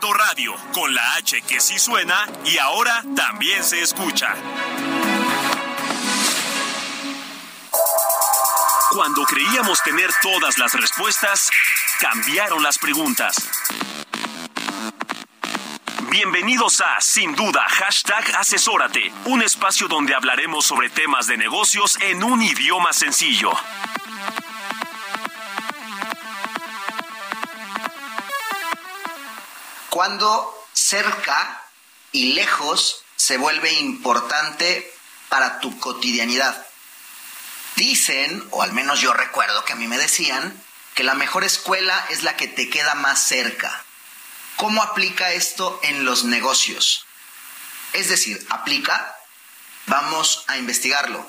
Radio, con la H que sí suena y ahora también se escucha. Cuando creíamos tener todas las respuestas, cambiaron las preguntas. Bienvenidos a Sin Duda, hashtag Asesórate, un espacio donde hablaremos sobre temas de negocios en un idioma sencillo. Cuando cerca y lejos se vuelve importante para tu cotidianidad. Dicen, o al menos yo recuerdo que a mí me decían, que la mejor escuela es la que te queda más cerca. ¿Cómo aplica esto en los negocios? Es decir, ¿aplica? Vamos a investigarlo.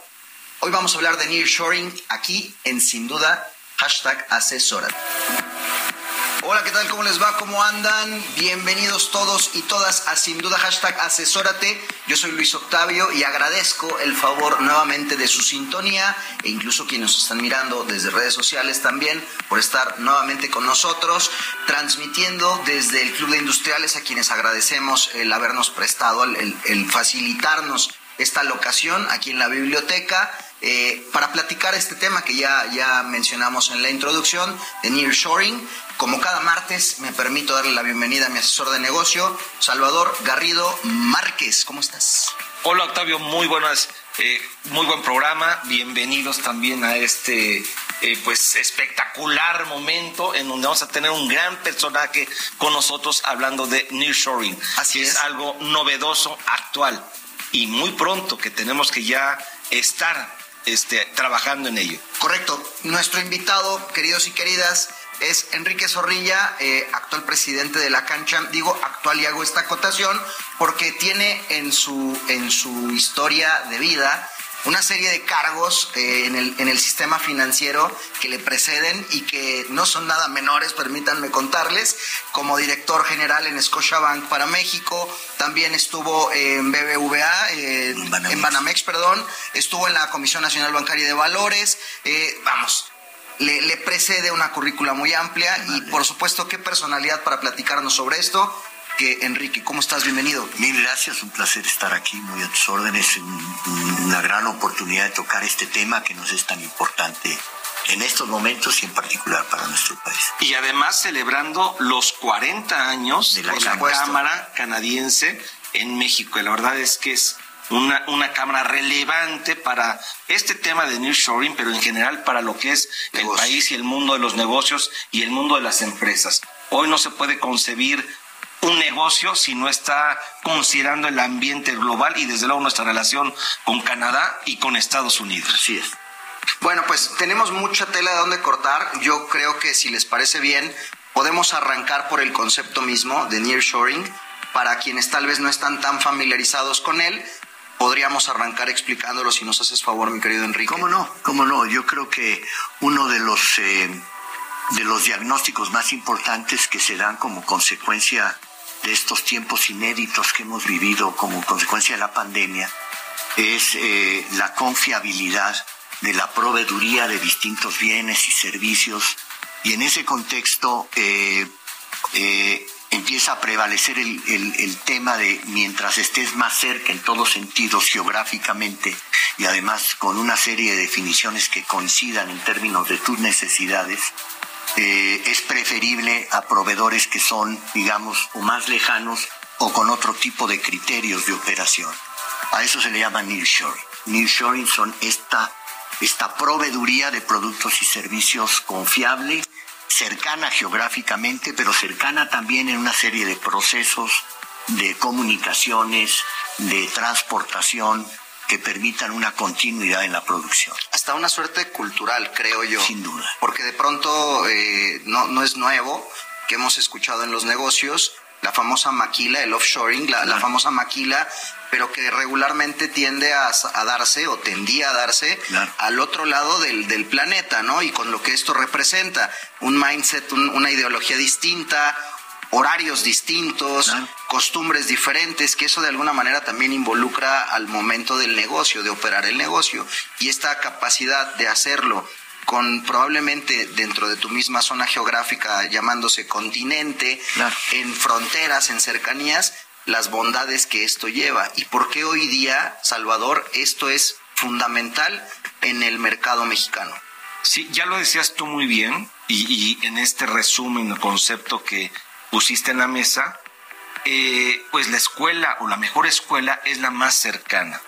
Hoy vamos a hablar de nearshoring aquí en Sin Duda, hashtag asesora. Hola, ¿qué tal? ¿Cómo les va? ¿Cómo andan? Bienvenidos todos y todas a Sin Duda hashtag asesórate. Yo soy Luis Octavio y agradezco el favor nuevamente de su sintonía e incluso quienes nos están mirando desde redes sociales también por estar nuevamente con nosotros, transmitiendo desde el Club de Industriales a quienes agradecemos el habernos prestado, el, el facilitarnos esta locación aquí en la biblioteca. Eh, para platicar este tema que ya, ya mencionamos en la introducción de Nearshoring. Como cada martes, me permito darle la bienvenida a mi asesor de negocio, Salvador Garrido Márquez. ¿Cómo estás? Hola Octavio, muy buenas, eh, muy buen programa. Bienvenidos también a este eh, pues espectacular momento en donde vamos a tener un gran personaje con nosotros hablando de nearshoring. Así es. es. algo novedoso, actual y muy pronto que tenemos que ya estar este, trabajando en ello. Correcto. Nuestro invitado, queridos y queridas, es Enrique Zorrilla, eh, actual presidente de la cancha. Digo actual y hago esta acotación porque tiene en su, en su historia de vida una serie de cargos eh, en, el, en el sistema financiero que le preceden y que no son nada menores, permítanme contarles, como director general en Scotiabank para México, también estuvo en BBVA, eh, Banamex. en Banamex, perdón, estuvo en la Comisión Nacional Bancaria de Valores, eh, vamos, le, le precede una currícula muy amplia y por supuesto qué personalidad para platicarnos sobre esto que Enrique, ¿cómo estás? Bienvenido. Mil gracias, un placer estar aquí, muy a tus órdenes, un- una gran oportunidad de tocar este tema que nos es tan importante en estos momentos y en particular para nuestro país. Y además celebrando los 40 años De de la la, Cámara. Canadiense en México. Y la verdad es que es una, una cámara relevante para este tema de nearshoring, pero en general para lo que es el país y el mundo de los negocios y el mundo de las empresas. Hoy no se puede concebir un negocio si no está considerando el ambiente global y desde luego nuestra relación con Canadá y con Estados Unidos. Así es. Bueno, pues tenemos mucha tela de donde cortar. Yo creo que si les parece bien, podemos arrancar por el concepto mismo de nearshoring. Para quienes tal vez no están tan familiarizados con él, podríamos arrancar explicándolo si nos haces favor, mi querido Enrique. ¿Cómo no? ¿Cómo no? Yo creo que uno de los eh, de los diagnósticos más importantes que se dan como consecuencia de estos tiempos inéditos que hemos vivido como consecuencia de la pandemia es eh, la confiabilidad de la proveeduría de distintos bienes y servicios. Y en ese contexto eh, eh, empieza a prevalecer el, el- el tema de mientras estés más cerca en todos sentidos geográficamente y además con una serie de definiciones que coincidan en términos de tus necesidades, eh, es preferible a proveedores que son, digamos, o más lejanos o con otro tipo de criterios de operación. A eso se le llama nearshoring. Nearshoring son esta, esta proveeduría de productos y servicios confiable, cercana geográficamente, pero cercana también en una serie de procesos de comunicaciones, de transportación, que permitan una continuidad en la producción. Hasta una suerte cultural, creo yo. Sin duda. Porque de pronto eh, no, no es nuevo que hemos escuchado en los negocios la famosa maquila, el offshoring, la, famosa maquila, pero que regularmente tiende a, darse o tendía a darse al otro lado del, del, planeta, ¿no? Y con lo que esto representa, un mindset, una ideología distinta, horarios distintos, costumbres diferentes, que eso de alguna manera también involucra al momento del negocio, de operar el negocio. Y esta capacidad de hacerlo con probablemente dentro de tu misma zona geográfica llamándose continente, en fronteras, en cercanías, las bondades que esto lleva. ¿Y por qué hoy día, Salvador, esto es fundamental en el mercado mexicano? Sí, ya lo decías tú muy bien y, y en este resumen, el concepto que pusiste en la mesa, eh, pues la escuela o la mejor escuela es la más cercana.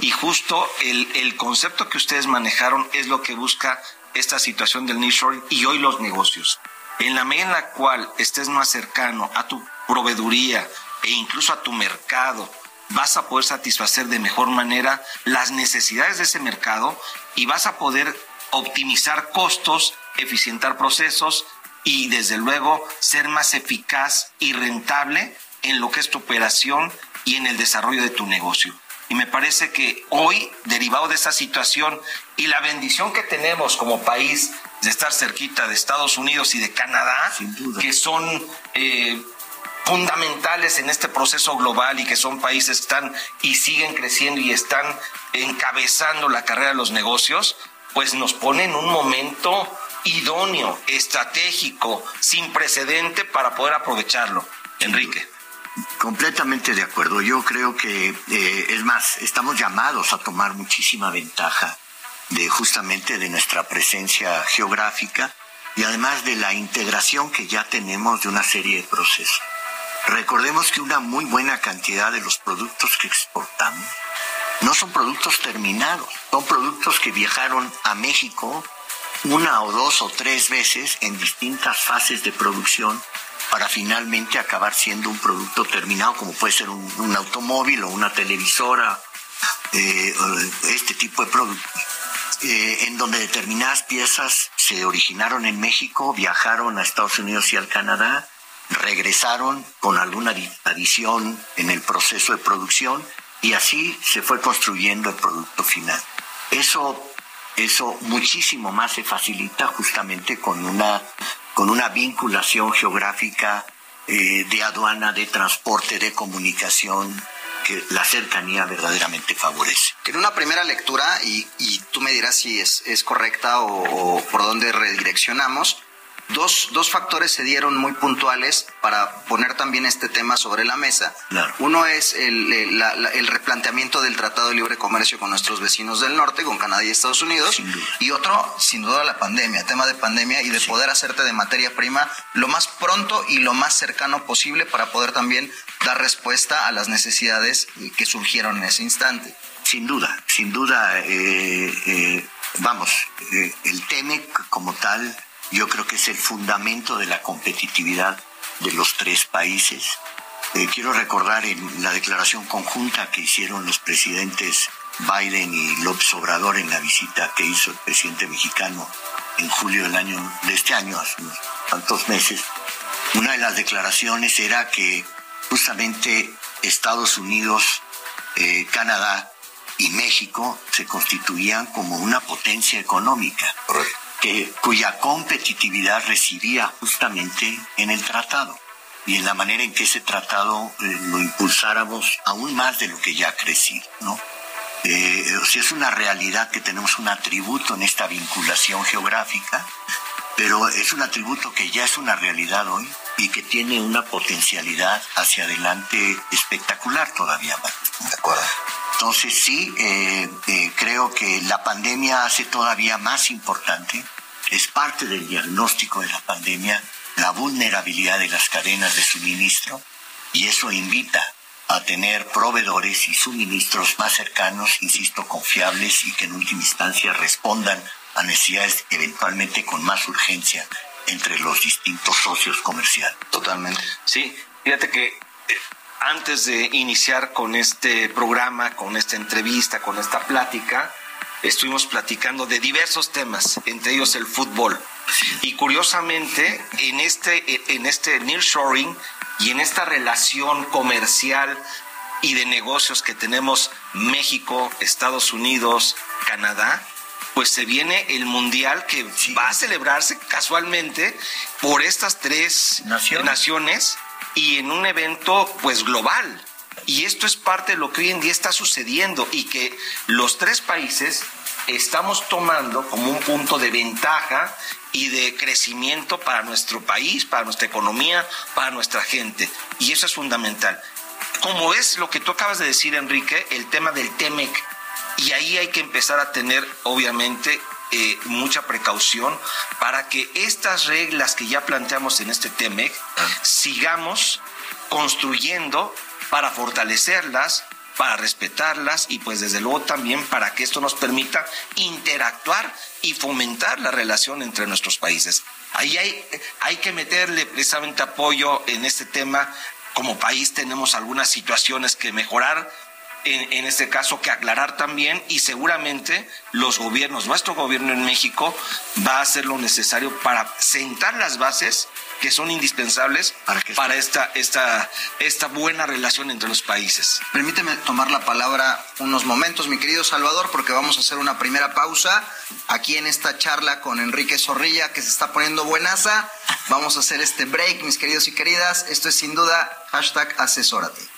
Y justo el, el concepto que ustedes manejaron es lo que busca esta situación del nearshoring y hoy los negocios. En la medida en la cual estés más cercano a tu proveeduría e incluso a tu mercado, vas a poder satisfacer de mejor manera las necesidades de ese mercado y vas a poder optimizar costos, eficientar procesos y desde luego ser más eficaz y rentable en lo que es tu operación y en el desarrollo de tu negocio. Y me parece que hoy, derivado de esa situación y la bendición que tenemos como país de estar cerquita de Estados Unidos y de Canadá, que son eh, fundamentales en este proceso global y que son países que están y siguen creciendo y están encabezando la carrera de los negocios, pues nos pone en un momento idóneo, estratégico, sin precedente para poder aprovecharlo. Enrique. Completamente de acuerdo. Yo creo que, eh, es más, estamos llamados a tomar muchísima ventaja de justamente de nuestra presencia geográfica y además de la integración que ya tenemos de una serie de procesos. Recordemos que una muy buena cantidad de los productos que exportamos no son productos terminados, son productos que viajaron a México una o dos o tres veces en distintas fases de producción para finalmente acabar siendo un producto terminado, como puede ser un, automóvil o una televisora, eh, este tipo de productos. Eh, en donde determinadas piezas se originaron en México, viajaron a Estados Unidos y al Canadá, regresaron con alguna adición en el proceso de producción y así se fue construyendo el producto final. Eso, eso muchísimo más se facilita justamente con una con una vinculación geográfica eh, de aduana, de transporte, de comunicación, que la cercanía verdaderamente favorece. En una primera lectura, y, tú me dirás si es, correcta o, por dónde redireccionamos, Dos, dos, factores se dieron muy puntuales para poner también este tema sobre la mesa. Uno es el, el, replanteamiento del Tratado de Libre Comercio con nuestros vecinos del norte, con Canadá y Estados Unidos. Y otro, sin duda, la pandemia, tema de pandemia y de poder hacerte de materia prima lo más pronto y lo más cercano posible para poder también dar respuesta a las necesidades que surgieron en ese instante. Sin duda, sin duda, eh, eh, vamos, eh, el TEMEC como tal yo creo que es el fundamento de la competitividad de los tres países. Eh, quiero recordar en la declaración conjunta que hicieron los presidentes Biden y López Obrador en la visita que hizo el presidente mexicano en julio del año de este año, hace unos tantos meses. Una de las declaraciones era que justamente Estados Unidos, eh, Canadá y México se constituían como una potencia económica que, cuya competitividad residía justamente en el tratado y en la manera en que ese tratado eh, lo impulsáramos aún más de lo que ya ha crecido, ¿no? Eh, es una realidad que tenemos un atributo en esta vinculación geográfica, pero es un atributo que ya es una realidad hoy y que tiene una potencialidad hacia adelante espectacular todavía más. De acuerdo. Entonces sí, eh, eh, creo que la pandemia hace todavía más importante, es parte del diagnóstico de la pandemia, la vulnerabilidad de las cadenas de suministro y eso invita a tener proveedores y suministros más cercanos, insisto, confiables y que en última instancia respondan a necesidades eventualmente con más urgencia entre los distintos socios comerciales. Totalmente. Sí, fíjate que eh, antes de iniciar con este programa, con esta entrevista, con esta plática, estuvimos platicando de diversos temas, entre ellos el fútbol. Y curiosamente, en este, en este nearshoring y en esta relación comercial y de negocios que tenemos México, Estados Unidos, Canadá, pues se viene el mundial que va a celebrarse casualmente por estas tres naciones y en un evento pues global. Y esto es parte de lo que hoy en día está sucediendo y que los tres países estamos tomando como un punto de ventaja y de crecimiento para nuestro país, para nuestra economía, para nuestra gente. Y eso es fundamental. Como es lo que tú acabas de decir, Enrique, el tema del TEMEC. Y ahí hay que empezar a tener, obviamente, eh, mucha precaución para que estas reglas que ya planteamos en este TEMEC sigamos construyendo para fortalecerlas, para respetarlas y pues desde luego también para que esto nos permita interactuar y fomentar la relación entre nuestros países. Ahí hay, hay que meterle precisamente apoyo en este tema. Como país tenemos algunas situaciones que mejorar, en, en, este caso que aclarar también y seguramente los gobiernos, nuestro gobierno en México va a hacer lo necesario para sentar las bases que son indispensables para, para esta, esta, esta buena relación entre los países. Permíteme tomar la palabra unos momentos, mi querido Salvador, porque vamos a hacer una primera pausa aquí en esta charla con Enrique Zorrilla, que se está poniendo buenaza. Vamos a hacer este break, mis queridos y queridas. Esto es sin duda hashtag asesórate.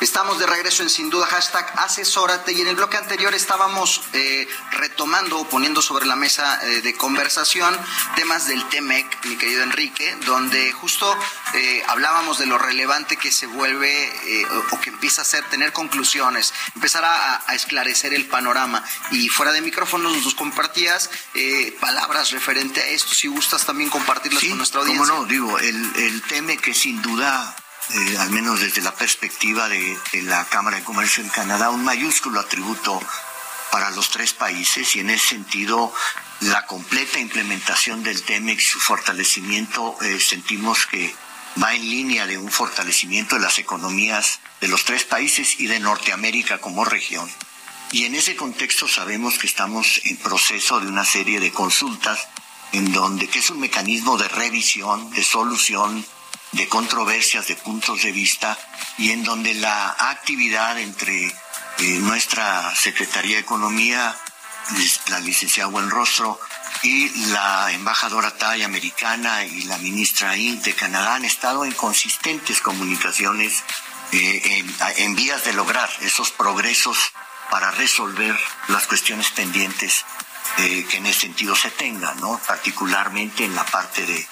Estamos de regreso en Sin Duda, hashtag asesórate. Y en el bloque anterior estábamos eh, retomando o poniendo sobre la mesa eh, de conversación temas del TEMEC, mi querido Enrique, donde justo eh, hablábamos de lo relevante que se vuelve o, que empieza a ser tener conclusiones, empezar a, esclarecer el panorama. Y fuera de micrófonos nos compartías palabras referente a esto, si gustas también compartirlas con nuestra audiencia. Cómo no, digo, el, el TEMEC sin duda eh, al menos desde la perspectiva de, la Cámara de Comercio en Canadá, un mayúsculo atributo para los tres países y en ese sentido la completa implementación del TEMEX, su fortalecimiento, eh, sentimos que va en línea de un fortalecimiento de las economías de los tres países y de Norteamérica como región. Y en ese contexto sabemos que estamos en proceso de una serie de consultas en donde, que es un mecanismo de revisión, de solución, de controversias, de puntos de vista, y en donde la actividad entre eh, nuestra Secretaría de Economía, la licenciada Buenrostro, y la embajadora Tai americana y la ministra de Canadá han estado en consistentes comunicaciones eh, en vías de lograr esos progresos para resolver las cuestiones pendientes eh, que en ese sentido se tenga, ¿no? particularmente en la parte de,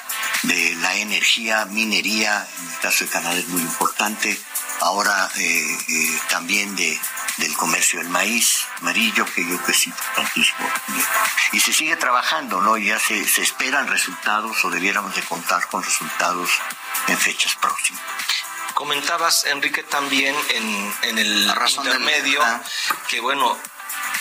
de, la energía, minería, en el caso de Canadá es muy importante, ahora eh, eh, también de, del comercio del maíz amarillo, que yo creo que es importantísimo. Y se sigue trabajando, ¿no? ya se, se esperan resultados o debiéramos de contar con resultados en fechas próximas. Comentabas, Enrique, también en, en el intermedio que, bueno,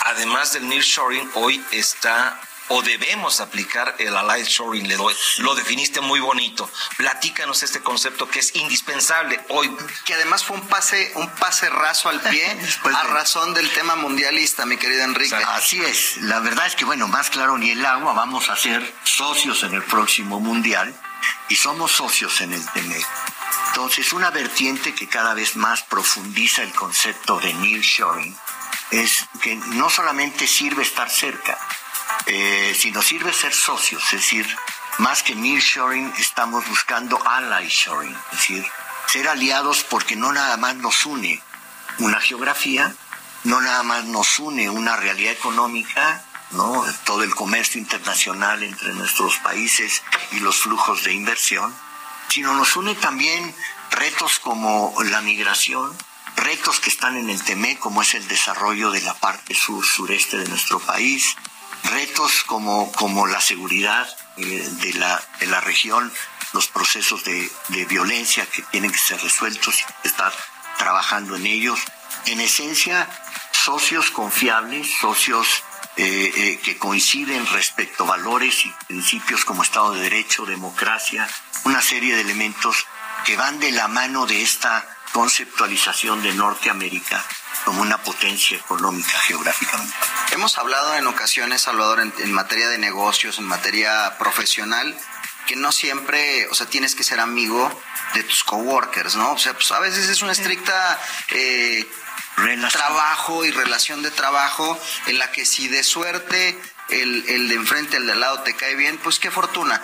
además del nearshoring, hoy está o debemos aplicar el allied shoring, le doy. Lo definiste muy bonito. Platícanos este concepto que es indispensable hoy. Que además fue un pase, un pase raso al pie a razón del tema mundialista, mi querido Enrique. Así es. La verdad es que, bueno, más claro ni el agua, vamos a ser socios en el próximo mundial y somos socios en el TEMEC. Entonces, una vertiente que cada vez más profundiza el concepto de nearshoring es que no solamente sirve estar cerca, eh, sino sirve ser socios, es decir, más que nearshoring, estamos buscando ally shoring, es decir, ser aliados porque no nada más nos une una geografía, no nada más nos une una realidad económica, ¿no? todo el comercio internacional entre nuestros países y los flujos de inversión, sino nos une también retos como la migración, retos que están en el TEME, como es el desarrollo de la parte sur-sureste de nuestro país, retos como, como la seguridad eh, de, la, de la región, los procesos de, de violencia que tienen que ser resueltos y estar trabajando en ellos. En esencia, socios confiables, socios eh, eh, que coinciden respecto a valores y principios como Estado de Derecho, democracia, una serie de elementos que van de la mano de esta conceptualización de Norteamérica como una potencia económica geográficamente. Hemos hablado en ocasiones, Salvador, en, en, materia de negocios, en materia profesional, que no siempre, o sea, tienes que ser amigo de tus coworkers, ¿no? O sea, pues a veces es una estricta eh, trabajo y relación de trabajo en la que si de suerte el, el de enfrente, el de al lado te cae bien, pues qué fortuna.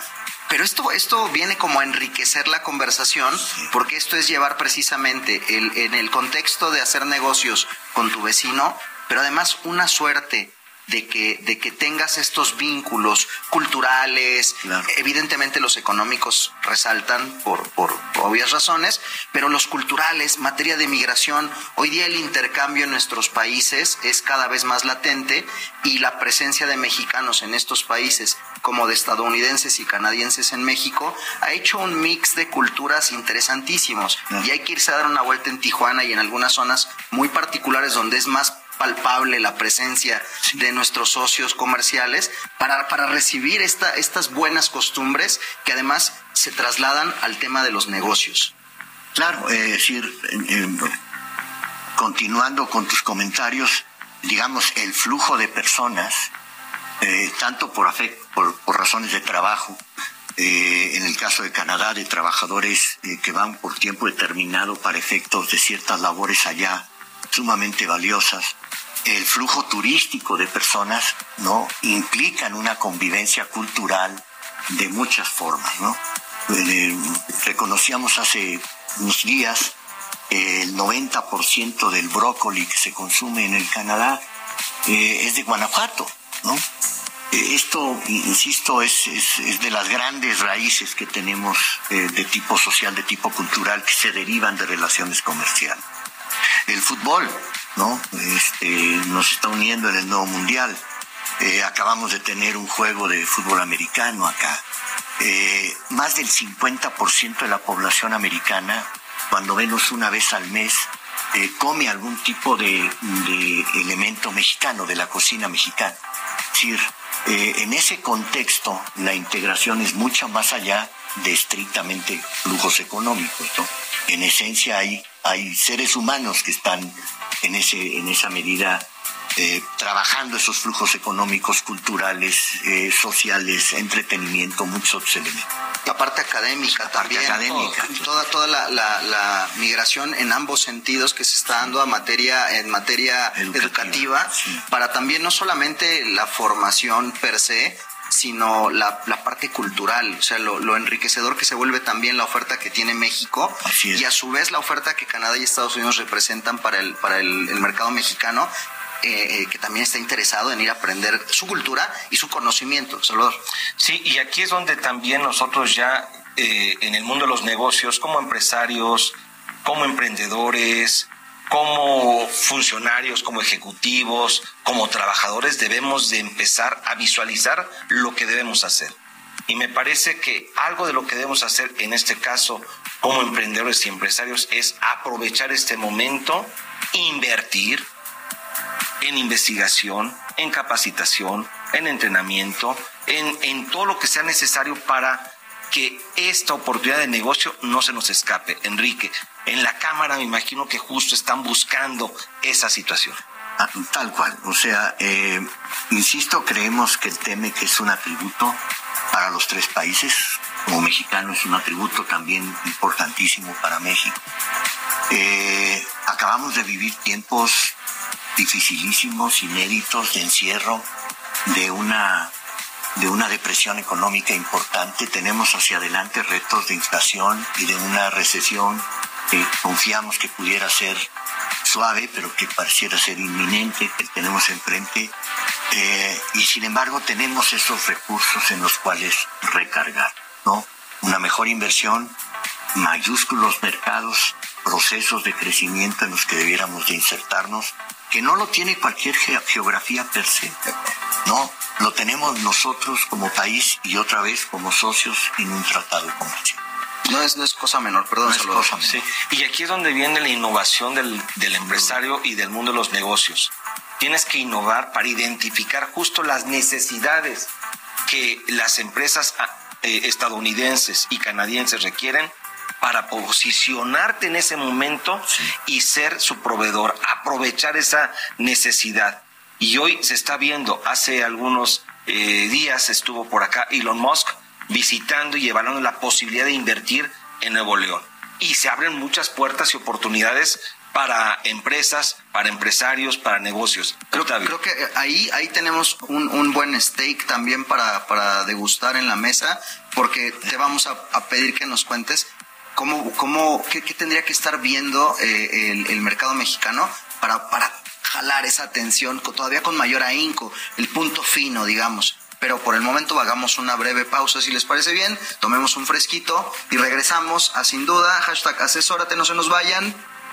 Pero esto, esto viene como a enriquecer la conversación, porque esto es llevar precisamente el, en el contexto de hacer negocios con tu vecino, pero además una suerte de que, de que tengas estos vínculos culturales, claro. evidentemente los económicos resaltan por, por, por, obvias razones, pero los culturales, materia de migración, hoy día el intercambio en nuestros países es cada vez más latente y la presencia de mexicanos en estos países como de estadounidenses y canadienses en México, ha hecho un mix de culturas interesantísimos. Y hay que irse a dar una vuelta en Tijuana y en algunas zonas muy particulares donde es más palpable la presencia de nuestros socios comerciales para, para recibir esta, estas buenas costumbres que además se trasladan al tema de los negocios. Claro, es decir, eh, continuando con tus comentarios, digamos, el flujo de personas, eh, tanto por, por, por, razones de trabajo, eh, en el caso de Canadá, de trabajadores que van por tiempo determinado para efectos de ciertas labores allá, sumamente valiosas, el flujo turístico de personas no implican una convivencia cultural de muchas formas no eh, reconocíamos hace unos días el 90% del brócoli que se consume en el Canadá eh, es de Guanajuato no eh, esto insisto es, es, es, de las grandes raíces que tenemos eh, de tipo social de tipo cultural que se derivan de relaciones comerciales el fútbol ¿no? Este, nos está uniendo en el nuevo mundial. Eh, acabamos de tener un juego de fútbol americano acá. Eh, más del 50% de la población americana, cuando menos una vez al mes, eh, come algún tipo de, elemento mexicano, de la cocina mexicana. Es decir, en ese contexto, la integración es mucho más allá de estrictamente flujos económicos. En esencia hay, hay seres humanos que están en, ese, en esa medida eh, trabajando esos flujos económicos, culturales, eh, sociales, entretenimiento, muchos otros elementos. La parte académica la parte también. Académica, oh, toda toda la, la, la, migración en ambos sentidos que se está dando a materia, en materia educativa, educativa sí. para también no solamente la formación per se, sino la, la, parte cultural, o sea, lo, lo, enriquecedor que se vuelve también la oferta que tiene México y a su vez la oferta que Canadá y Estados Unidos representan para el, para el, el mercado mexicano. Eh, eh, que también está interesado en ir a aprender su cultura y su conocimiento, Salvador. Sí, y aquí es donde también nosotros ya eh, en el mundo de los negocios, como empresarios, como emprendedores, como funcionarios, como ejecutivos, como trabajadores, debemos de empezar a visualizar lo que debemos hacer. Y me parece que algo de lo que debemos hacer en este caso como emprendedores y empresarios es aprovechar este momento, invertir en investigación, en capacitación, en entrenamiento, en, en todo lo que sea necesario para que esta oportunidad de negocio no se nos escape. Enrique, en la Cámara me imagino que justo están buscando esa situación. Ah, tal cual, o sea, eh, insisto, creemos que el TEME que es un atributo para los tres países, como mexicano es un atributo también importantísimo para México. Eh, acabamos de vivir tiempos dificilísimos, inéditos, de encierro, de una de una depresión económica importante, tenemos hacia adelante retos de inflación y de una recesión que confiamos que pudiera ser suave, pero que pareciera ser inminente, que tenemos enfrente. Eh, y sin embargo tenemos esos recursos en los cuales recargar, ¿no? Una mejor inversión, mayúsculos mercados, procesos de crecimiento en los que debiéramos de insertarnos, que no lo tiene cualquier geografía per se, no, lo tenemos nosotros como país y otra vez como socios en un tratado comercial. No es, no es cosa menor, perdón. Y aquí es donde viene la innovación del, del empresario y del mundo de los negocios. Tienes que innovar para identificar justo las necesidades que las empresas ah, eh, estadounidenses y canadienses requieren para posicionarte en ese momento y ser su proveedor, aprovechar esa necesidad. Y hoy se está viendo, hace algunos eh, días estuvo por acá Elon Musk visitando y evaluando la posibilidad de invertir en Nuevo León. Y se abren muchas puertas y oportunidades para empresas, para empresarios, para negocios. Creo, creo que ahí, ahí tenemos un, buen steak también para, para, degustar en la mesa, porque te vamos a, pedir que nos cuentes cómo, cómo qué, tendría que estar viendo eh, el, el, mercado mexicano para, para jalar esa atención todavía con mayor ahínco, el punto fino, digamos. Pero por el momento hagamos una breve pausa si les parece bien, tomemos un fresquito y regresamos a sin duda, hashtag asesórate, no se nos vayan.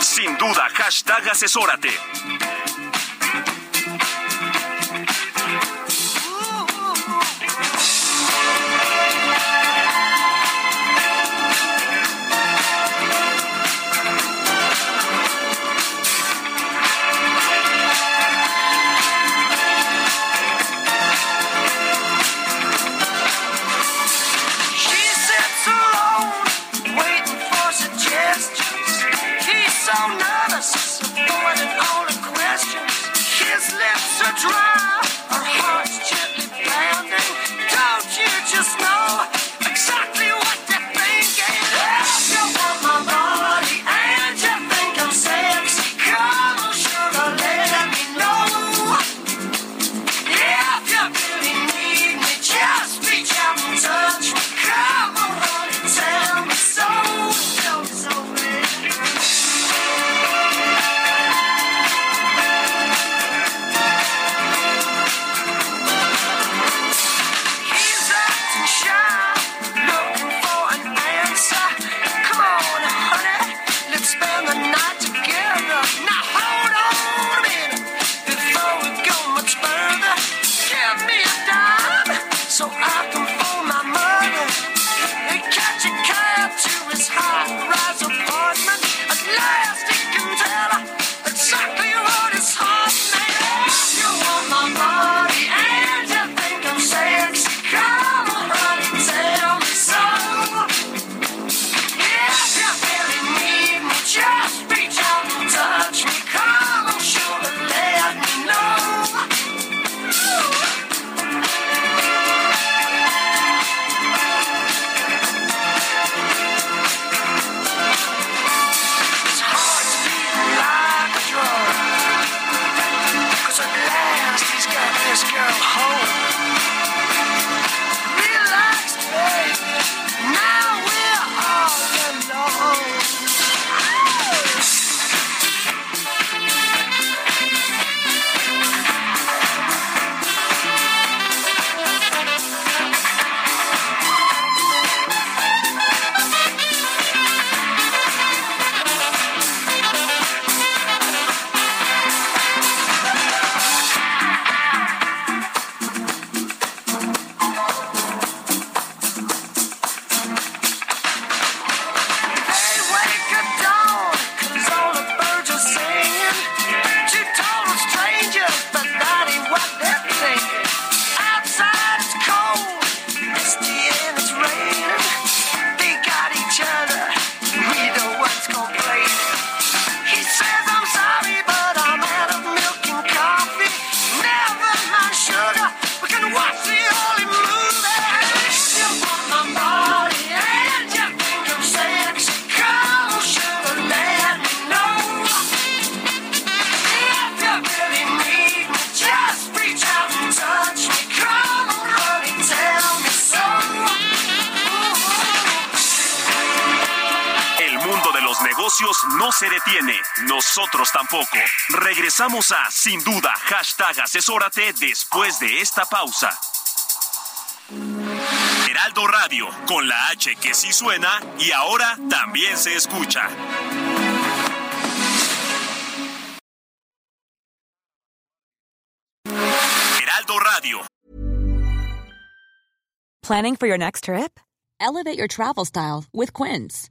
Sin duda, hashtag asesórate. Nosotros tampoco. Regresamos a Sin Duda, hashtag asesórate después de esta pausa. Heraldo Radio, con la H que sí suena y ahora también se escucha. Heraldo Radio. Planning for your next trip? Elevate your travel style with Quince.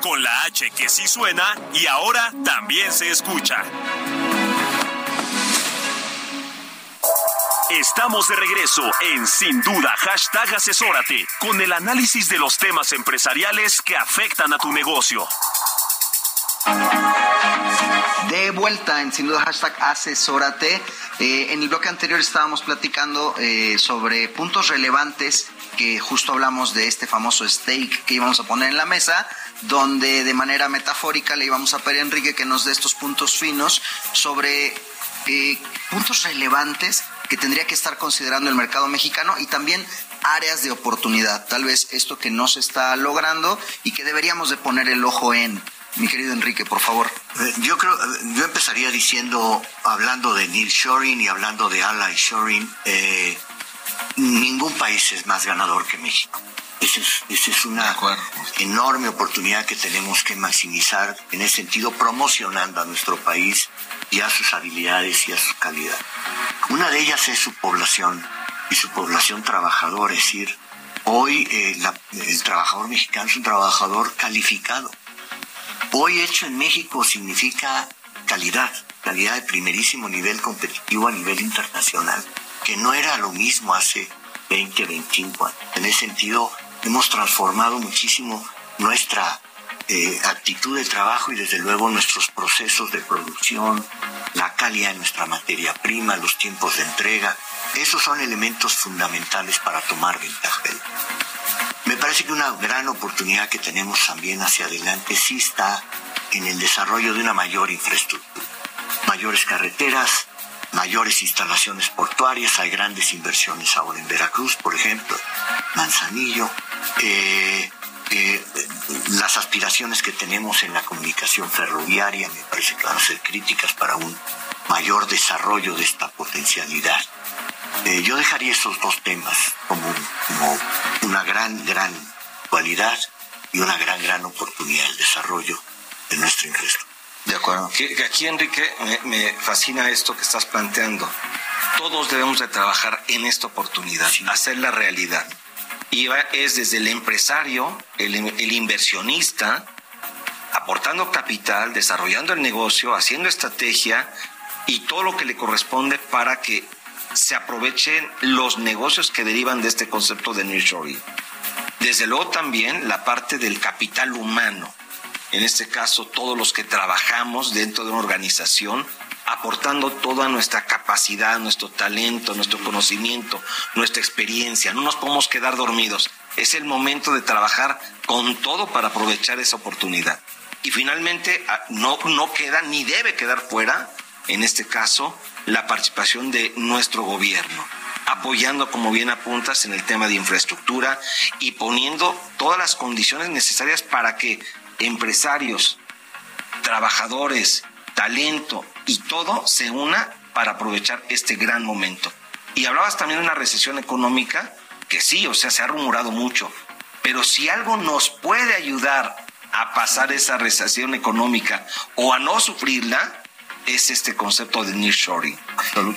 Con la H que sí suena y ahora también se escucha. Estamos de regreso en Sin Duda, hashtag asesórate, con el análisis de los temas empresariales que afectan a tu negocio. De vuelta en sin duda hashtag asesórate. Eh, en el bloque anterior estábamos platicando eh, sobre puntos relevantes que justo hablamos de este famoso steak que íbamos a poner en la mesa, donde de manera metafórica le íbamos a pedir a Enrique que nos dé estos puntos finos sobre eh, puntos relevantes que tendría que estar considerando el mercado mexicano y también áreas de oportunidad. Tal vez esto que no se está logrando y que deberíamos de poner el ojo en. Mi querido Enrique, por favor. Eh, Yo creo, yo empezaría diciendo, hablando de Neil Shoring y hablando de Ally Shoring, eh, ningún país es más ganador que México. Esa es, esa es una enorme oportunidad que tenemos que maximizar en ese sentido, promocionando a nuestro país y a sus habilidades y a su calidad. Una de ellas es su población y su población trabajadora, es decir, hoy eh, la- el trabajador mexicano es un trabajador calificado. Hoy hecho en México significa calidad, calidad de primerísimo nivel competitivo a nivel internacional, que no era lo mismo hace 20, 25 años. En ese sentido, hemos transformado muchísimo nuestra eh, actitud de trabajo y desde luego nuestros procesos de producción, la calidad de nuestra materia prima, los tiempos de entrega. Esos son elementos fundamentales para tomar ventaja. Me parece que una gran oportunidad que tenemos también hacia adelante sí está en el desarrollo de una mayor infraestructura. Mayores carreteras, mayores instalaciones portuarias, hay grandes inversiones ahora en Veracruz, por ejemplo, Manzanillo, eh, eh, las aspiraciones que tenemos en la comunicación ferroviaria me parece que van a ser críticas para un mayor desarrollo de esta potencialidad. Eh, yo dejaría esos dos temas como, como una gran, gran cualidad y una gran, gran oportunidad del desarrollo de nuestra infraestructura. De acuerdo. Que, que aquí, Enrique, me, me fascina esto que estás planteando. Todos debemos de trabajar en esta oportunidad, hacerla realidad. Y va- es desde el empresario, el, el inversionista, aportando capital, desarrollando el negocio, haciendo estrategia y todo lo que le corresponde para que se aprovechen los negocios que derivan de este concepto de nearshoring. Desde luego también la parte del capital humano, en este caso todos los que trabajamos dentro de una organización, aportando toda nuestra capacidad, nuestro talento, nuestro conocimiento, nuestra experiencia. No nos podemos quedar dormidos. Es el momento de trabajar con todo para aprovechar esa oportunidad. Y finalmente, ah, no, no queda ni debe quedar fuera, en este caso, la participación de nuestro gobierno apoyando, como bien apuntas, en el tema de infraestructura y poniendo todas las condiciones necesarias para que empresarios, trabajadores, talento y todo se una para aprovechar este gran momento. Y hablabas también de una recesión económica, que sí, o sea, se ha rumorado mucho, pero si algo nos puede ayudar a pasar esa recesión económica o a no sufrirla es este concepto de nearshoring.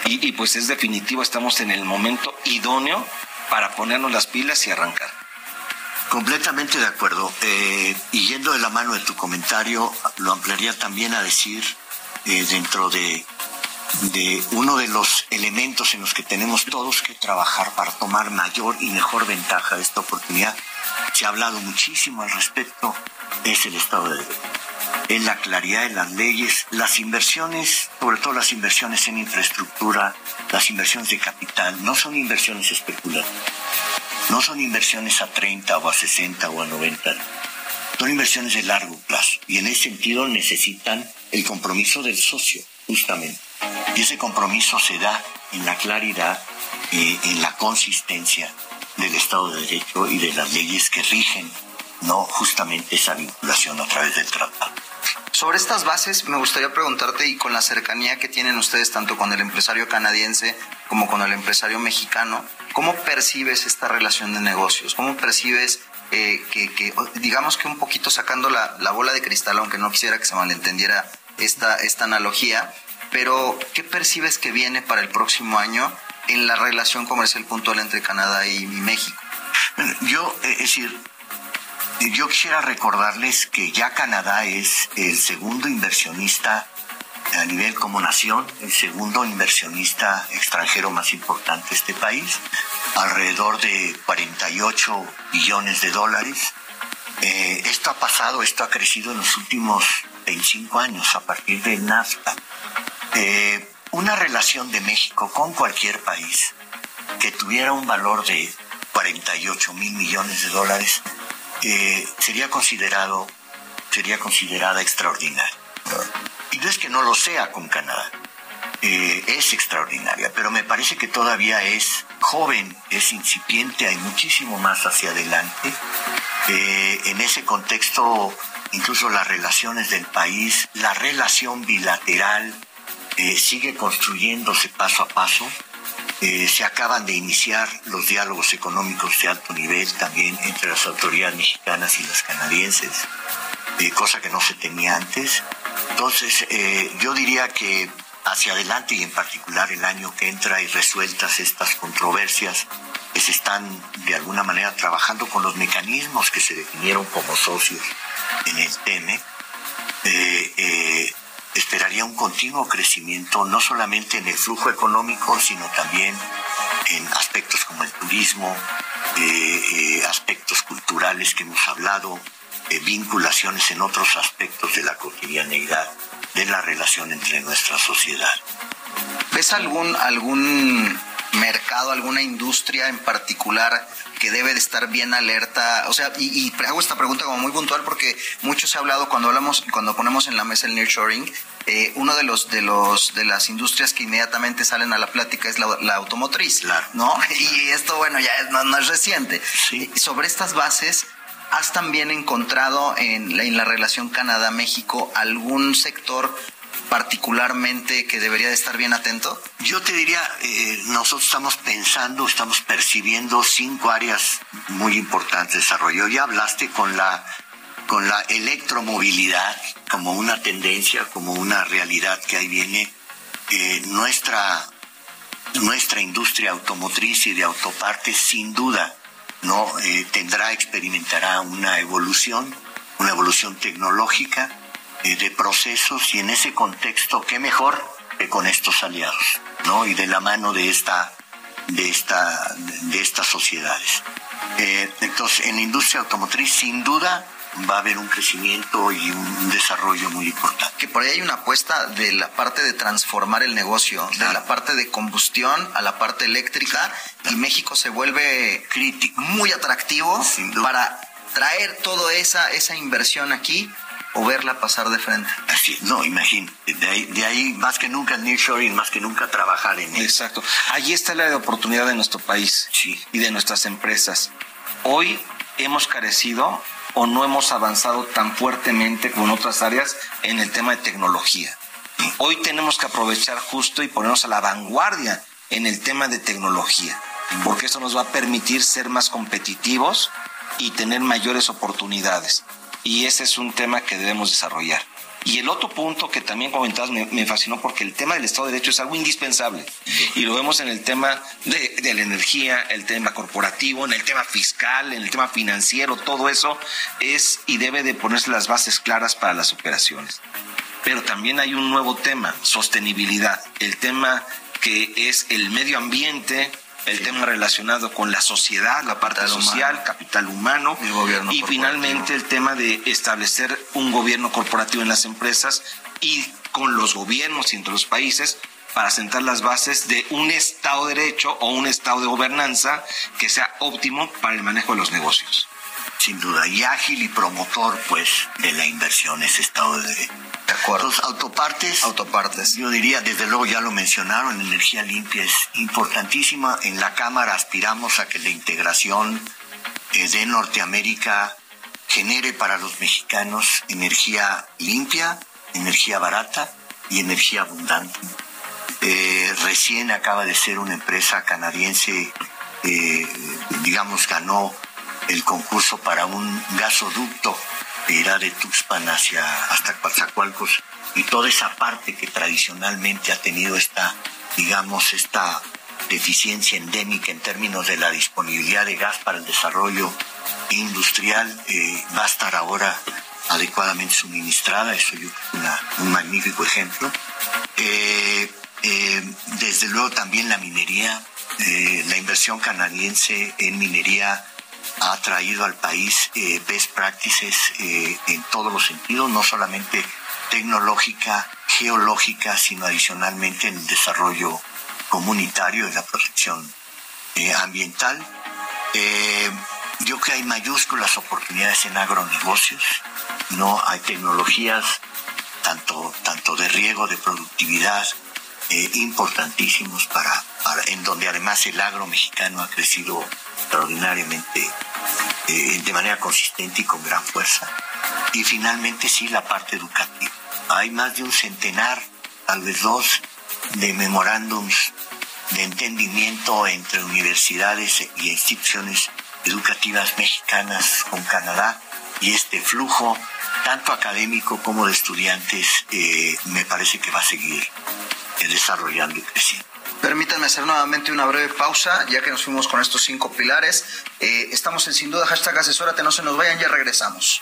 Y, y pues es definitivo, estamos en el momento idóneo para ponernos las pilas y arrancar. Completamente de acuerdo. Eh, y yendo de la mano de tu comentario, lo ampliaría también a decir eh, dentro de, de uno de los elementos en los que tenemos todos que trabajar para tomar mayor y mejor ventaja de esta oportunidad. Se ha hablado muchísimo al respecto, es el Estado de Derecho. Es la claridad de las leyes, las inversiones, sobre todo las inversiones en infraestructura, las inversiones de capital, no son inversiones especulativas, no son inversiones a 30 o a 60 o a 90 son inversiones de largo plazo. Y en ese sentido necesitan el compromiso del socio, justamente. Y ese compromiso se da en la claridad, y en la consistencia del Estado de Derecho y de las leyes que rigen, no justamente esa vinculación a través del tratado. Sobre estas bases, me gustaría preguntarte, y con la cercanía que tienen ustedes tanto con el empresario canadiense como con el empresario mexicano, ¿cómo percibes esta relación de negocios? ¿Cómo percibes eh, que, digamos que un poquito sacando la, bola de cristal, aunque no quisiera que se malentendiera esta, esta analogía, pero ¿qué percibes que viene para el próximo año en la relación comercial puntual entre Canadá y, México? yo, eh, es decir, yo quisiera recordarles que ya Canadá es el segundo inversionista a nivel como nación, el segundo inversionista extranjero más importante de este país, alrededor de 48 billones de dólares. Eh, esto ha pasado, esto ha crecido en los últimos 25 años a partir del NAFTA. Eh, una relación de México con cualquier país que tuviera un valor de 48 mil millones de dólares eh, sería considerado sería considerada extraordinaria. Y no es que no lo sea con Canadá, eh, es extraordinaria, pero me parece que todavía es joven, es incipiente, hay muchísimo más hacia adelante. Eh, en ese contexto, incluso las relaciones del país, la relación bilateral eh, sigue construyéndose paso a paso. Se acaban de iniciar los diálogos económicos de alto nivel también entre las autoridades mexicanas y las canadienses, cosa que no se tenía antes. Entonces, eh, yo diría que hacia adelante y en particular el año que entra y resueltas estas controversias que se están de alguna manera trabajando con los mecanismos que se definieron como socios en el TEME, eh, eh, esperaría un continuo crecimiento no solamente en el flujo económico, sino también en aspectos como el turismo, aspectos culturales que hemos hablado, vinculaciones en otros aspectos de la cotidianeidad de la relación entre nuestra sociedad. ¿Ves algún, algún mercado, alguna industria en particular que debe de estar bien alerta? O sea, y, hago esta pregunta como muy puntual porque mucho se ha hablado cuando hablamos, cuando ponemos en la mesa el nearshoring, eh, uno de los de los de las industrias que inmediatamente salen a la plática es la, automotriz, ¿no? Y esto, bueno, ya no, es reciente. Sobre estas bases, ¿Has también encontrado en la, en la relación Canadá-México algún sector particularmente que debería de estar bien atento? Yo te diría, eh, nosotros estamos pensando, estamos percibiendo cinco áreas muy importantes de desarrollo. Ya hablaste con la, con la electromovilidad como una tendencia, como una realidad que ahí viene. Eh, nuestra, nuestra industria automotriz y de autopartes sin duda no eh, tendrá, experimentará una evolución, una evolución tecnológica eh, de procesos y en ese contexto, qué mejor que con estos aliados, ¿no? Y de la mano de esta, de esta, de estas sociedades. Eh, entonces, en la industria automotriz, sin duda, va a haber un crecimiento y un desarrollo muy importante. Que por ahí hay una apuesta de la parte de transformar el negocio, de la parte de combustión a la parte eléctrica, y México se vuelve crítico, muy atractivo para traer toda esa, esa inversión aquí o verla pasar de frente. Así no, imagino. De ahí, de ahí más que nunca nearshoring, más que nunca trabajar en él. Exacto. Allí está la oportunidad de nuestro país y de nuestras empresas. Hoy hemos carecido o no hemos avanzado tan fuertemente como en otras áreas en el tema de tecnología. Hoy tenemos que aprovechar justo y ponernos a la vanguardia en el tema de tecnología, porque eso nos va a permitir ser más competitivos y tener mayores oportunidades. Y ese es un tema que debemos desarrollar. Y el otro punto que también comentabas me, fascinó porque el tema del Estado de Derecho es algo indispensable. Y lo vemos en el tema de, la energía, el tema corporativo, en el tema fiscal, en el tema financiero, todo eso es y debe de ponerse las bases claras para las operaciones. Pero también hay un nuevo tema, sostenibilidad, el tema que es el medio ambiente, el tema relacionado con la sociedad, la parte social, capital humano, y finalmente el tema de establecer un gobierno corporativo en las empresas y con los gobiernos y entre los países para sentar las bases de un Estado de Derecho o un Estado de gobernanza que sea óptimo para el manejo de los negocios. Sin duda, y ágil y promotor, pues, de la inversión, ese Estado de. De acuerdo. autopartes. Autopartes. Yo diría, desde luego ya lo mencionaron, energía limpia es importantísima. En la Cámara aspiramos a que la integración eh, de Norteamérica genere para los mexicanos energía limpia, energía barata y energía abundante. Eh, recién acaba de ser una empresa canadiense, eh, digamos, ganó el concurso para un gasoducto irá de Tuxpan hacia hasta Coatzacoalcos y toda esa parte que tradicionalmente ha tenido esta, digamos, esta deficiencia endémica en términos de la disponibilidad de gas para el desarrollo industrial eh, va a estar ahora adecuadamente suministrada, eso yo un magnífico ejemplo. Eh, eh, desde luego también la minería, la inversión canadiense en minería ha traído al país eh, best practices eh, en todos los sentidos, no solamente tecnológica, geológica, sino adicionalmente en el desarrollo comunitario y la protección eh, ambiental. yo creo que hay mayúsculas oportunidades en agronegocios, no hay tecnologías tanto, tanto de riego, de productividad, importantísimos para, para, en donde además el agro mexicano ha crecido extraordinariamente eh, de manera consistente y con gran fuerza. Y finalmente sí la parte educativa. Hay más de un centenar, tal vez dos, de memorándums de entendimiento entre universidades y instituciones educativas mexicanas con Canadá y este flujo tanto académico como de estudiantes eh, me parece que va a seguir desarrollando y creciendo. Permítanme hacer nuevamente una breve pausa, ya que nos fuimos con estos cinco pilares. Eh, estamos en Sin Duda, hashtag asesórate, no se nos vayan, ya regresamos.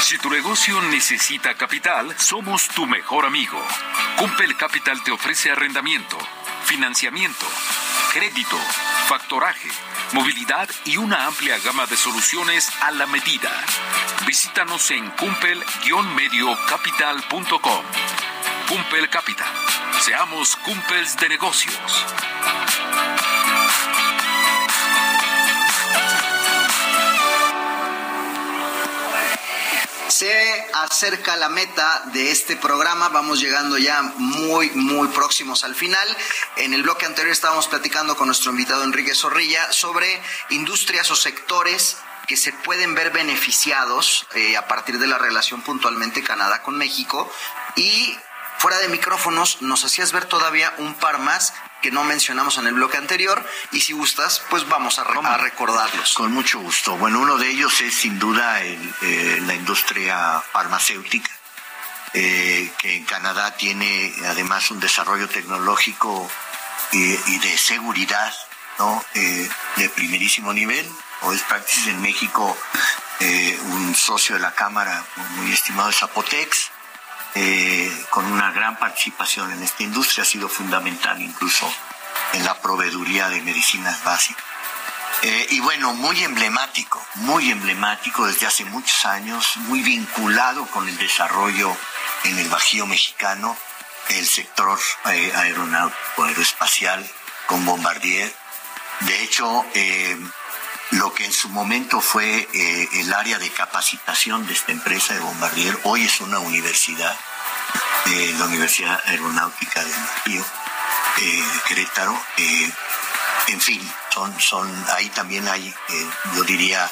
Si tu negocio necesita capital, somos tu mejor amigo. Cumpel Capital te ofrece arrendamiento financiamiento, crédito, factoraje, movilidad y una amplia gama de soluciones a la medida. Visítanos en cumpel-mediocapital.com. Cumpel Capital. Seamos cumpels de negocios. Se acerca la meta de este programa, vamos llegando ya muy, muy próximos al final. En el bloque anterior estábamos platicando con nuestro invitado Enrique Zorrilla sobre industrias o sectores que se pueden ver beneficiados eh, a partir de la relación puntualmente Canadá con México y fuera de micrófonos nos hacías ver todavía un par más que no mencionamos en el bloque anterior y si gustas, pues vamos a, recordarlos. Con mucho gusto. Bueno, uno de ellos es sin duda eh, la industria farmacéutica, eh, que en Canadá tiene además un desarrollo tecnológico y, de seguridad ¿no? Eh, de primerísimo nivel. O es práctica en México un socio de la Cámara muy estimado es Apotex eh, con una gran participación en esta industria, ha sido fundamental incluso en la proveeduría de medicinas básicas. Eh, y bueno, muy emblemático, muy emblemático desde hace muchos años, muy vinculado con el desarrollo en el Bajío mexicano, el sector eh, aeronáutico, aeroespacial, con Bombardier. De hecho, lo que en su momento fue eh, el área de capacitación de esta empresa de Bombardier, hoy es una universidad, eh, la Universidad Aeronáutica de Río, eh, Querétaro. en fin, son, son, ahí también hay, yo diría,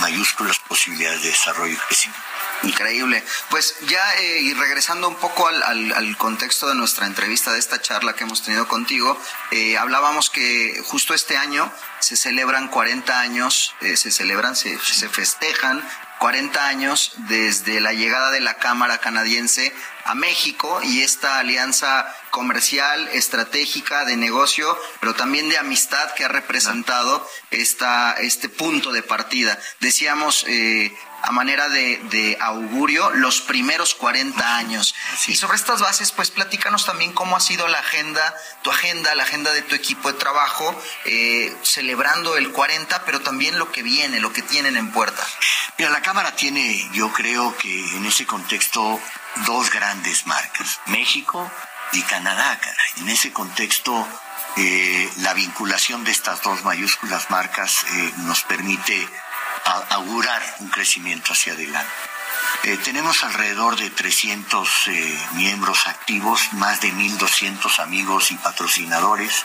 mayúsculas posibilidades de desarrollo y crecimiento. Increíble. Pues ya eh, y regresando un poco al, contexto de nuestra entrevista, de esta charla que hemos tenido contigo, eh, hablábamos que justo este año se celebran 40 años, eh, se celebran, se, se festejan 40 años desde la llegada de la Cámara canadiense a México y esta alianza comercial, estratégica, de negocio, pero también de amistad que ha representado esta, este punto de partida. Decíamos eh, a manera de, augurio los primeros 40 años. Y sobre estas bases, pues platícanos también cómo ha sido la agenda, tu agenda, la agenda de tu equipo de trabajo, eh, celebrando el 40, pero también lo que viene, lo que tienen en puerta. Mira, la Cámara tiene, yo creo que en ese contexto, dos grandes marcas, México y Canadá. En ese contexto, eh, la vinculación de estas dos mayúsculas marcas eh, nos permite augurar un crecimiento hacia adelante. Eh, tenemos alrededor de 300 eh, miembros activos, más de 1.200 amigos y patrocinadores.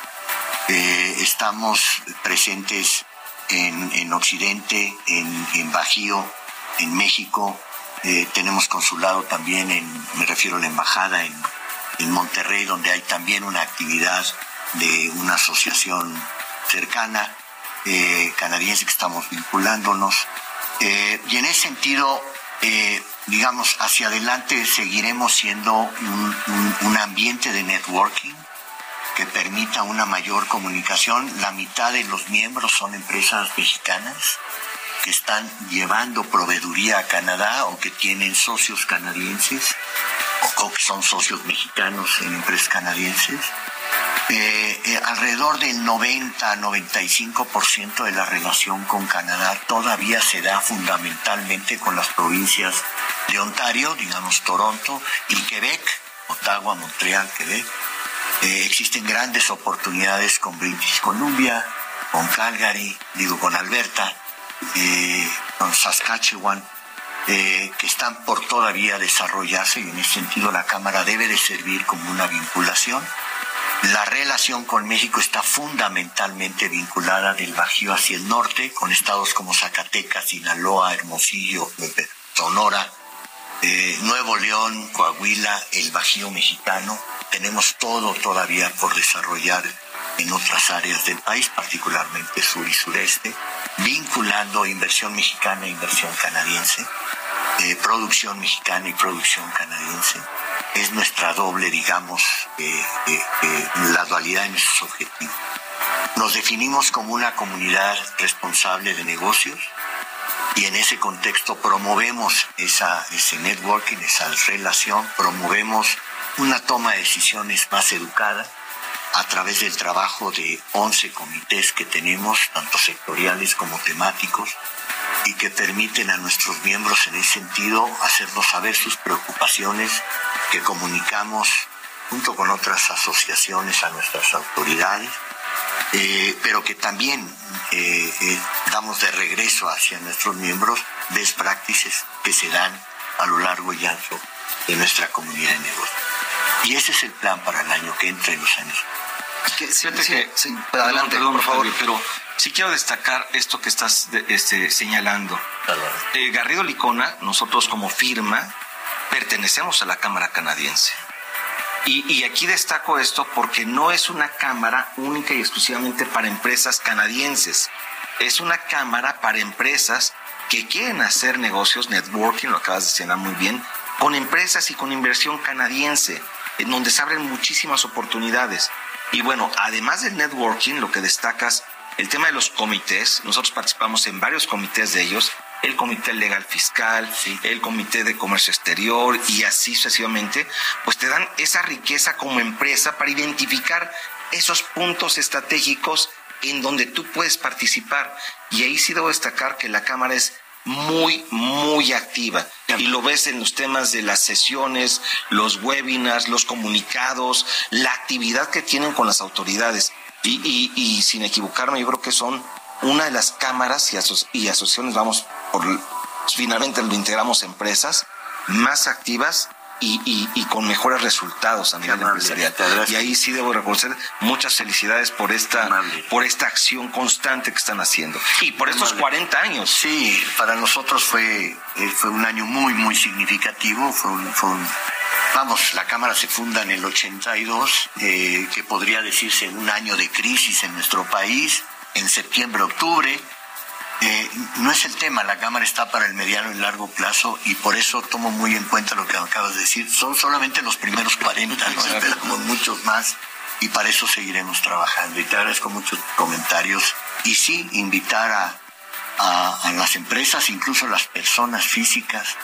Estamos presentes en, Occidente, en, Bajío, en México. Tenemos consulado también, en, me refiero a la embajada en, Monterrey, donde hay también una actividad de una asociación cercana. Eh, canadiense que estamos vinculándonos. Eh, y en ese sentido, eh, digamos, hacia adelante seguiremos siendo un, ambiente de networking que permita una mayor comunicación. La mitad de los miembros son empresas mexicanas que están llevando proveeduría a Canadá o que tienen socios canadienses o que son socios mexicanos en empresas canadienses. Eh, eh, alrededor del 90-95% de la relación con Canadá todavía se da fundamentalmente con las provincias de Ontario, digamos Toronto y Quebec, Ottawa, Montreal, Quebec. Eh, existen grandes oportunidades con British Columbia, con Calgary, digo con Alberta, con Saskatchewan, que están por todavía desarrollarse y en ese sentido la Cámara debe de servir como una vinculación la relación con México está fundamentalmente vinculada del Bajío hacia el norte, con estados como Zacatecas, Sinaloa, Hermosillo, Sonora, eh, Nuevo León, Coahuila, el Bajío mexicano. Tenemos todo todavía por desarrollar en otras áreas del país, particularmente sur y sureste, vinculando inversión mexicana e inversión canadiense, eh, producción mexicana y producción canadiense es nuestra doble, digamos, eh, eh, eh, la dualidad de nuestros objetivos. Nos definimos como una comunidad responsable de negocios y en ese contexto promovemos esa, ese networking, esa relación, promovemos una toma de decisiones más educada a través del trabajo de 11 comités que tenemos, tanto sectoriales como temáticos, y que permiten a nuestros miembros en ese sentido hacernos saber sus preocupaciones que comunicamos junto con otras asociaciones a nuestras autoridades, eh, pero que también eh, eh, damos de regreso hacia nuestros miembros best practices que se dan a lo largo y ancho de nuestra comunidad de negocios. Y ese es el plan para el año que entra en los años. adelante, por favor. Pero sí quiero destacar esto que estás este, señalando. Garrido Licona, nosotros como firma, pertenecemos a la Cámara canadiense. Y, aquí destaco esto porque no es una cámara única y exclusivamente para empresas canadienses. Es una cámara para empresas que quieren hacer negocios, networking, lo acabas de señalar muy bien, con empresas y con inversión canadiense, en donde se abren muchísimas oportunidades. Y bueno, además del networking, lo que destacas, el tema de los comités, nosotros participamos en varios comités de ellos, el Comité Legal Fiscal, el Comité de Comercio Exterior y así sucesivamente, pues te dan esa riqueza como empresa para identificar esos puntos estratégicos en donde tú puedes participar. Y ahí sí debo destacar que la Cámara es muy, muy activa. Y lo ves en los temas de las sesiones, los webinars, los comunicados, la actividad que tienen con las autoridades. Y, y sin equivocarme, yo creo que son una de las cámaras y, y asociaciones, vamos, por, finalmente lo integramos empresas más activas y, con mejores resultados a nivel empresarial. Y ahí sí debo reconocer muchas felicidades por esta, por esta acción constante que están haciendo. Y por estos 40 años. Sí, para nosotros fue, eh, fue un año muy, muy significativo. Fue vamos, la Cámara se funda en el 82, eh, que podría decirse un año de crisis en nuestro país, en septiembre, octubre eh, no es el tema, la Cámara está para el mediano y largo plazo y por eso tomo muy en cuenta lo que acabas de decir. Son solamente los primeros 40, no esperamos muchos más y para eso seguiremos trabajando. Y te agradezco muchos comentarios y sí, invitar a, las empresas, incluso las personas físicas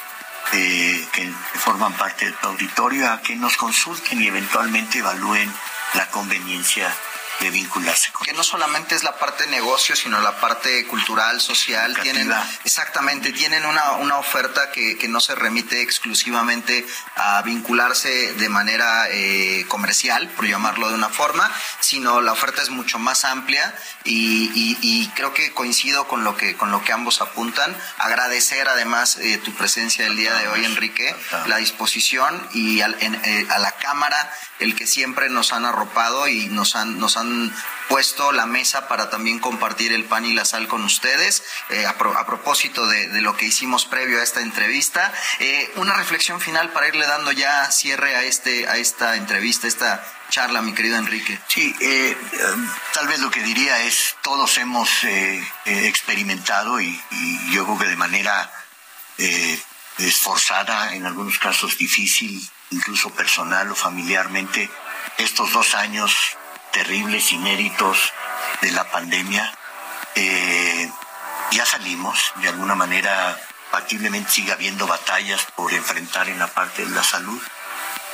eh, que forman parte de tu auditorio, a que nos consulten y eventualmente evalúen la conveniencia de vincularse Que no solamente es la parte de negocio, sino la parte cultural, social. Tienen, exactamente, tienen una, una oferta que, que, no se remite exclusivamente a vincularse de manera eh, comercial, por llamarlo de una forma, sino la oferta es mucho más amplia y, y, creo que coincido con lo que, con lo que ambos apuntan. Agradecer además eh, tu presencia el día de hoy, Enrique, la disposición y eh, a la Cámara el que siempre nos han arropado y nos han, nos han puesto la mesa para también compartir el pan y la sal con ustedes. Eh, a, propósito de, lo que hicimos previo a esta entrevista, eh, una reflexión final para irle dando ya cierre a, este, a esta entrevista, esta charla, mi querido Enrique. Sí, eh, tal vez lo que diría es, todos hemos experimentado y, y, yo creo que de manera esforzada, en algunos casos difícil, incluso personal o familiarmente, estos dos años terribles, inéditos de la pandemia. Eh, ya salimos, de alguna manera, factiblemente sigue habiendo batallas por enfrentar en la parte de la salud,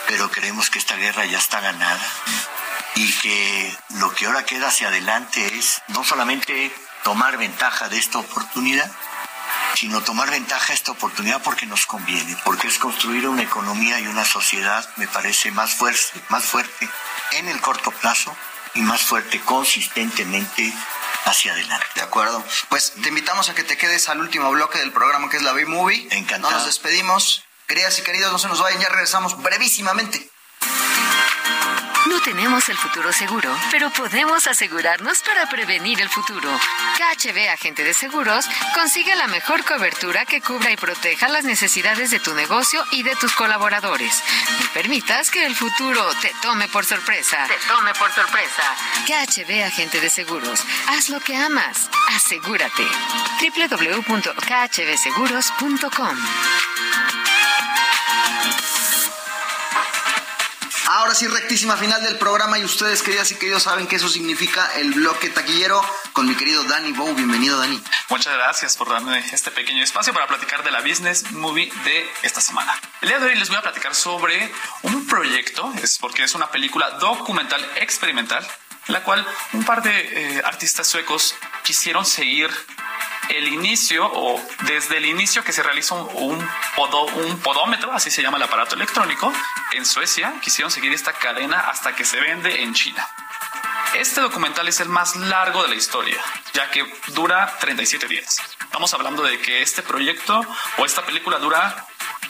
pero creemos que esta guerra ya está ganada y que lo que ahora queda hacia adelante es no solamente tomar ventaja de esta oportunidad, sino tomar ventaja de esta oportunidad porque nos conviene, porque es construir una economía y una sociedad, me parece, más fuerte, más fuerte en el corto plazo y más fuerte consistentemente hacia adelante. De acuerdo. Pues te invitamos a que te quedes al último bloque del programa que es la B-Movie. Encantado. No nos despedimos. Queridas y queridos, no se nos vayan, ya regresamos brevísimamente. Tenemos el futuro seguro, pero podemos asegurarnos para prevenir el futuro. KHB Agente de Seguros consigue la mejor cobertura que cubra y proteja las necesidades de tu negocio y de tus colaboradores. No permitas que el futuro te tome por sorpresa. Te tome por sorpresa. KHB Agente de Seguros. Haz lo que amas. Asegúrate. www.khbseguros.com Ahora sí, rectísima final del programa y ustedes, queridas y queridos, saben que eso significa el bloque taquillero con mi querido Dani Bow. Bienvenido, Dani. Muchas gracias por darme este pequeño espacio para platicar de la Business Movie de esta semana. El día de hoy les voy a platicar sobre un proyecto, es porque es una película documental experimental, en la cual un par de eh, artistas suecos quisieron seguir el inicio o desde el inicio que se realizó un, un podómetro, así se llama el aparato electrónico, en Suecia, quisieron seguir esta cadena hasta que se vende en China. Este documental es el más largo de la historia, ya que dura 37 días. Estamos hablando de que este proyecto o esta película dura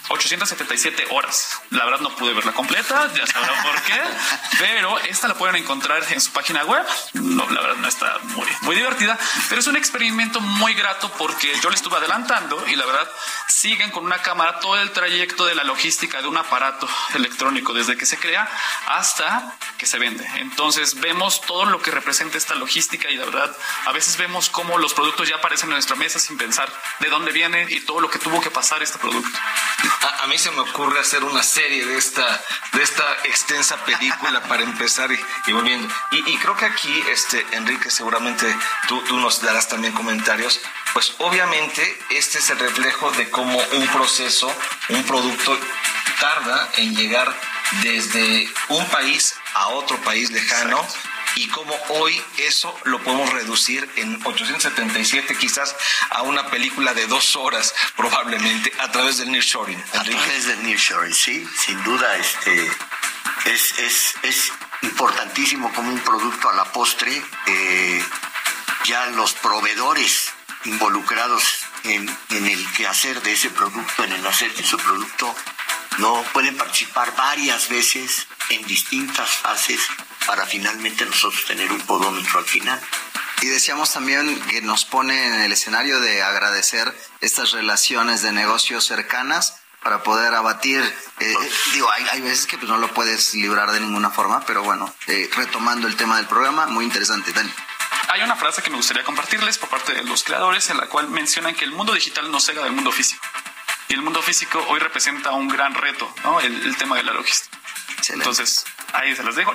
877 horas. La verdad no pude verla completa, ya sabrán por qué, pero esta la pueden encontrar en su página web. No, la verdad no está muy, muy divertida, pero es un experimento muy grato porque yo le estuve adelantando y la verdad siguen con una cámara todo el trayecto de la logística de un aparato electrónico desde que se crea hasta que se vende. Entonces vemos todo lo que representa esta logística y la verdad a veces vemos cómo los productos ya aparecen en nuestra mesa sin pensar de dónde viene y todo lo que tuvo que pasar este producto. A, mí se me ocurre hacer una serie de esta, de esta extensa película para empezar y, volviendo. Y, creo que aquí, este, Enrique, seguramente tú, nos darás también comentarios. Pues obviamente este es el reflejo de cómo un proceso, un producto tarda en llegar desde un país a otro país lejano y cómo hoy eso lo podemos reducir en 877 quizás a una película de dos horas probablemente a través del nearshoring. A través del nearshoring, sí, sin duda este es, es, es importantísimo como un producto a la postre eh, ya los proveedores involucrados en, en el quehacer de ese producto, en el hacer de su producto, no pueden participar varias veces en distintas fases para finalmente nosotros tener un podómetro al final. Y decíamos también que nos pone en el escenario de agradecer estas relaciones de negocios cercanas para poder abatir, eh, eh, digo, hay, hay, veces que pues, no lo puedes librar de ninguna forma, pero bueno, eh, retomando el tema del programa, muy interesante, Dani. Hay una frase que me gustaría compartirles por parte de los creadores en la cual mencionan que el mundo digital no cega del mundo físico. Y el mundo físico hoy representa un gran reto, ¿no? el, el tema de la logística. Excelente. Entonces, ahí se las dejo.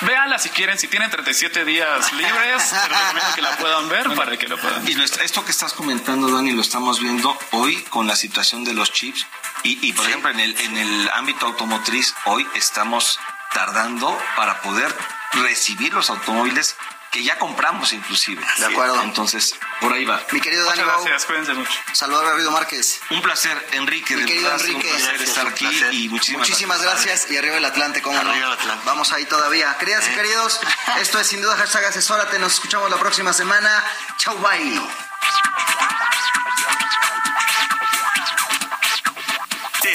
Véanla si quieren, si tienen 37 días libres, te recomiendo que la puedan ver bueno, para que lo puedan. Y esto que estás comentando, Dani, lo estamos viendo hoy con la situación de los chips. Y, y por sí. ejemplo, en el, en el ámbito automotriz, hoy estamos tardando para poder recibir los automóviles que ya compramos inclusive. De acuerdo. Entonces, por ahí va. Mi querido Muchas Dani gracias, cuídense mucho. Salvador Garrido Márquez. Un placer, Enrique. Mi querido Enrique. Un placer estar aquí placer. y muchísimas, Muchísimas gracias. gracias. Y arriba el Atlante, ¿cómo arriba no? el Atlante. Vamos ahí todavía. Queridas eh. y queridos, esto es sin duda hashtag asesórate. Nos escuchamos la próxima semana. Chau, bye.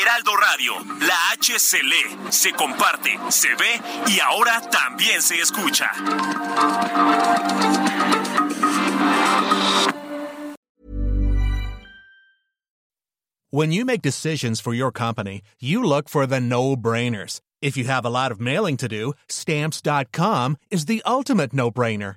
Heraldo Radio, la H se lee, se comparte, se ve y ahora también se escucha. When you make decisions for your company, you look for the no-brainers. If you have a lot of mailing to do, stamps.com is the ultimate no-brainer.